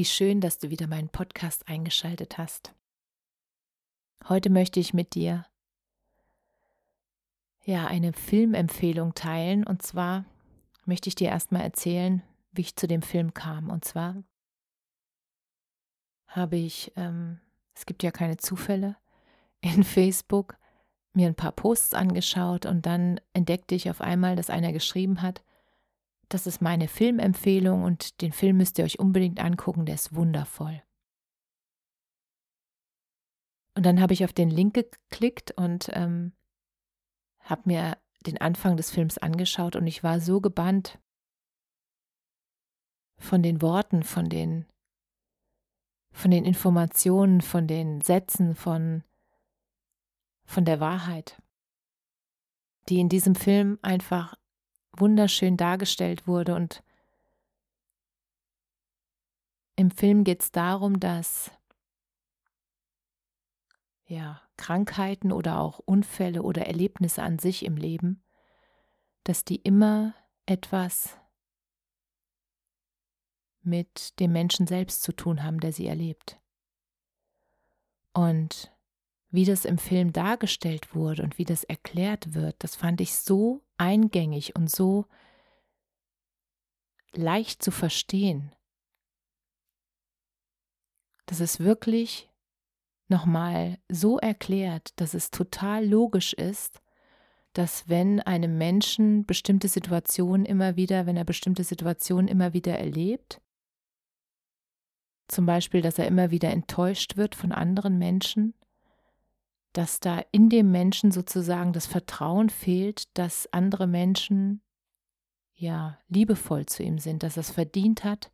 Wie schön, dass du wieder meinen Podcast eingeschaltet hast. Heute möchte ich mit dir ja eine Filmempfehlung teilen und zwar möchte ich dir erstmal erzählen, wie ich zu dem Film kam. Und zwar habe ich, ähm, es gibt ja keine Zufälle, in Facebook mir ein paar Posts angeschaut und dann entdeckte ich auf einmal, dass einer geschrieben hat, das ist meine Filmempfehlung und den Film müsst ihr euch unbedingt angucken, der ist wundervoll. Und dann habe ich auf den Link geklickt und ähm, habe mir den Anfang des Films angeschaut und ich war so gebannt von den Worten, von den, von den Informationen, von den Sätzen, von, von der Wahrheit, die in diesem Film einfach wunderschön dargestellt wurde. Und im Film geht es darum, dass ja, Krankheiten oder auch Unfälle oder Erlebnisse an sich im Leben, dass die immer etwas mit dem Menschen selbst zu tun haben, der sie erlebt. Und wie das im Film dargestellt wurde und wie das erklärt wird, das fand ich so eingängig und so leicht zu verstehen, dass es wirklich nochmal so erklärt, dass es total logisch ist, dass wenn einem Menschen bestimmte Situationen immer wieder, wenn er bestimmte Situationen immer wieder erlebt, zum Beispiel, dass er immer wieder enttäuscht wird von anderen Menschen, dass da in dem Menschen sozusagen das Vertrauen fehlt, dass andere Menschen ja liebevoll zu ihm sind, dass er es verdient hat,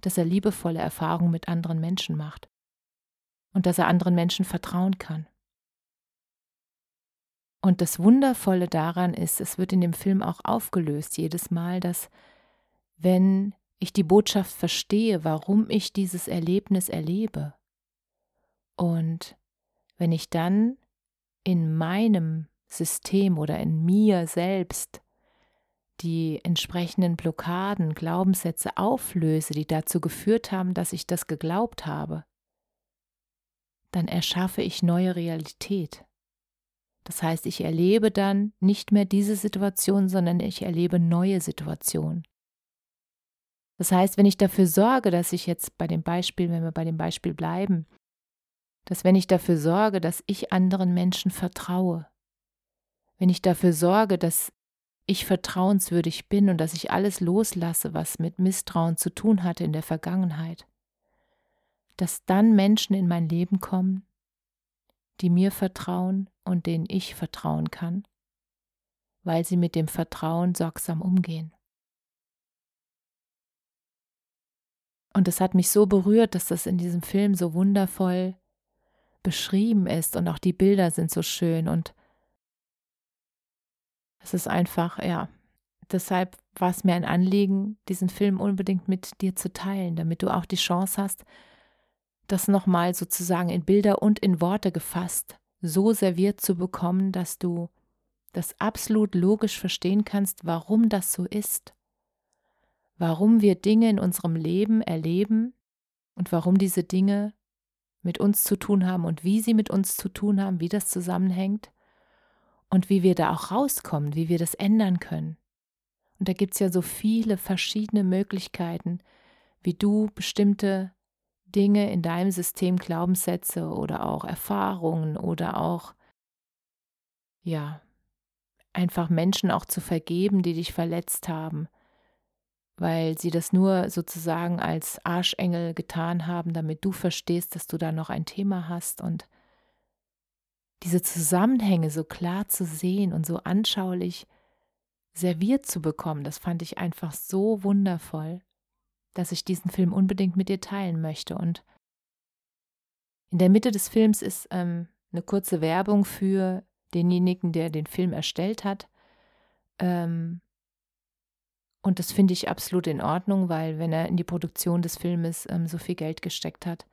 dass er liebevolle Erfahrungen mit anderen Menschen macht und dass er anderen Menschen vertrauen kann. Und das Wundervolle daran ist, es wird in dem Film auch aufgelöst jedes Mal, dass wenn ich die Botschaft verstehe, warum ich dieses Erlebnis erlebe und wenn ich dann in meinem System oder in mir selbst die entsprechenden Blockaden, Glaubenssätze auflöse, die dazu geführt haben, dass ich das geglaubt habe, dann erschaffe ich neue Realität. Das heißt, ich erlebe dann nicht mehr diese Situation, sondern ich erlebe neue Situationen. Das heißt, wenn ich dafür sorge, dass ich jetzt bei dem Beispiel, wenn wir bei dem Beispiel bleiben, dass wenn ich dafür sorge, dass ich anderen Menschen vertraue, wenn ich dafür sorge, dass ich vertrauenswürdig bin und dass ich alles loslasse, was mit Misstrauen zu tun hatte in der Vergangenheit, dass dann Menschen in mein Leben kommen, die mir vertrauen und denen ich vertrauen kann, weil sie mit dem Vertrauen sorgsam umgehen. Und es hat mich so berührt, dass das in diesem Film so wundervoll beschrieben ist und auch die Bilder sind so schön und es ist einfach, ja, deshalb war es mir ein Anliegen, diesen Film unbedingt mit dir zu teilen, damit du auch die Chance hast, das nochmal sozusagen in Bilder und in Worte gefasst so serviert zu bekommen, dass du das absolut logisch verstehen kannst, warum das so ist, warum wir Dinge in unserem Leben erleben und warum diese Dinge mit uns zu tun haben und wie sie mit uns zu tun haben, wie das zusammenhängt und wie wir da auch rauskommen, wie wir das ändern können. Und da gibt es ja so viele verschiedene Möglichkeiten, wie du bestimmte Dinge in deinem System, Glaubenssätze oder auch Erfahrungen oder auch, ja, einfach Menschen auch zu vergeben, die dich verletzt haben, weil sie das nur sozusagen als Arschengel getan haben, damit du verstehst, dass du da noch ein Thema hast und diese Zusammenhänge so klar zu sehen und so anschaulich serviert zu bekommen, das fand ich einfach so wundervoll, dass ich diesen Film unbedingt mit dir teilen möchte. Und in der Mitte des Films ist ähm, eine kurze Werbung für denjenigen, der den Film erstellt hat. Ähm, und das finde ich absolut in Ordnung, weil wenn er in die Produktion des Filmes ähm, so viel Geld gesteckt hat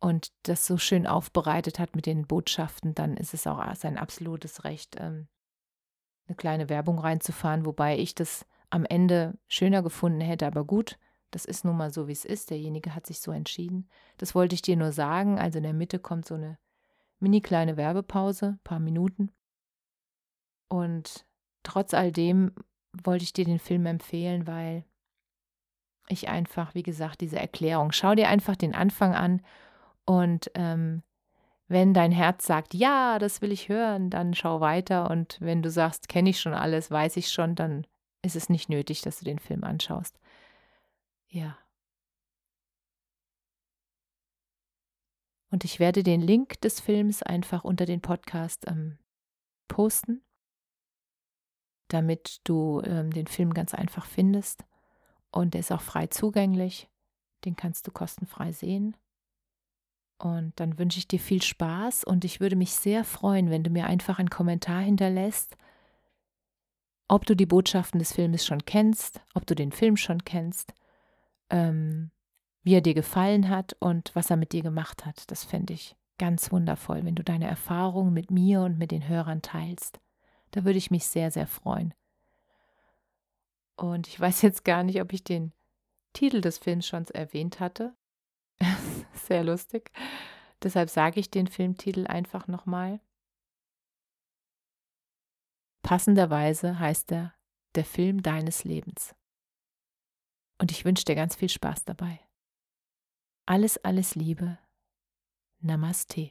und das so schön aufbereitet hat mit den Botschaften, dann ist es auch sein absolutes Recht, ähm, eine kleine Werbung reinzufahren, wobei ich das am Ende schöner gefunden hätte, aber gut, das ist nun mal so, wie es ist. Derjenige hat sich so entschieden. Das wollte ich dir nur sagen. Also in der Mitte kommt so eine mini kleine Werbepause, paar Minuten. Und trotz all dem wollte ich dir den Film empfehlen, weil ich einfach, wie gesagt, diese Erklärung, schau dir einfach den Anfang an und ähm, wenn dein Herz sagt, ja, das will ich hören, dann schau weiter und wenn du sagst, kenne ich schon alles, weiß ich schon, dann ist es nicht nötig, dass du den Film anschaust. Ja. Und ich werde den Link des Films einfach unter den Podcast ähm, posten damit du ähm, den Film ganz einfach findest. Und der ist auch frei zugänglich. Den kannst du kostenfrei sehen. Und dann wünsche ich dir viel Spaß und ich würde mich sehr freuen, wenn du mir einfach einen Kommentar hinterlässt, ob du die Botschaften des Filmes schon kennst, ob du den Film schon kennst, ähm, wie er dir gefallen hat und was er mit dir gemacht hat. Das fände ich ganz wundervoll, wenn du deine Erfahrungen mit mir und mit den Hörern teilst. Da würde ich mich sehr, sehr freuen. Und ich weiß jetzt gar nicht, ob ich den Titel des Films schon erwähnt hatte. sehr lustig. Deshalb sage ich den Filmtitel einfach nochmal. Passenderweise heißt er Der Film deines Lebens. Und ich wünsche dir ganz viel Spaß dabei. Alles, alles Liebe. Namaste.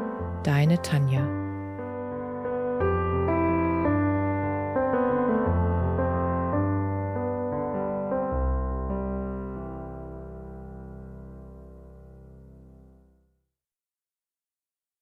Deine Tanja.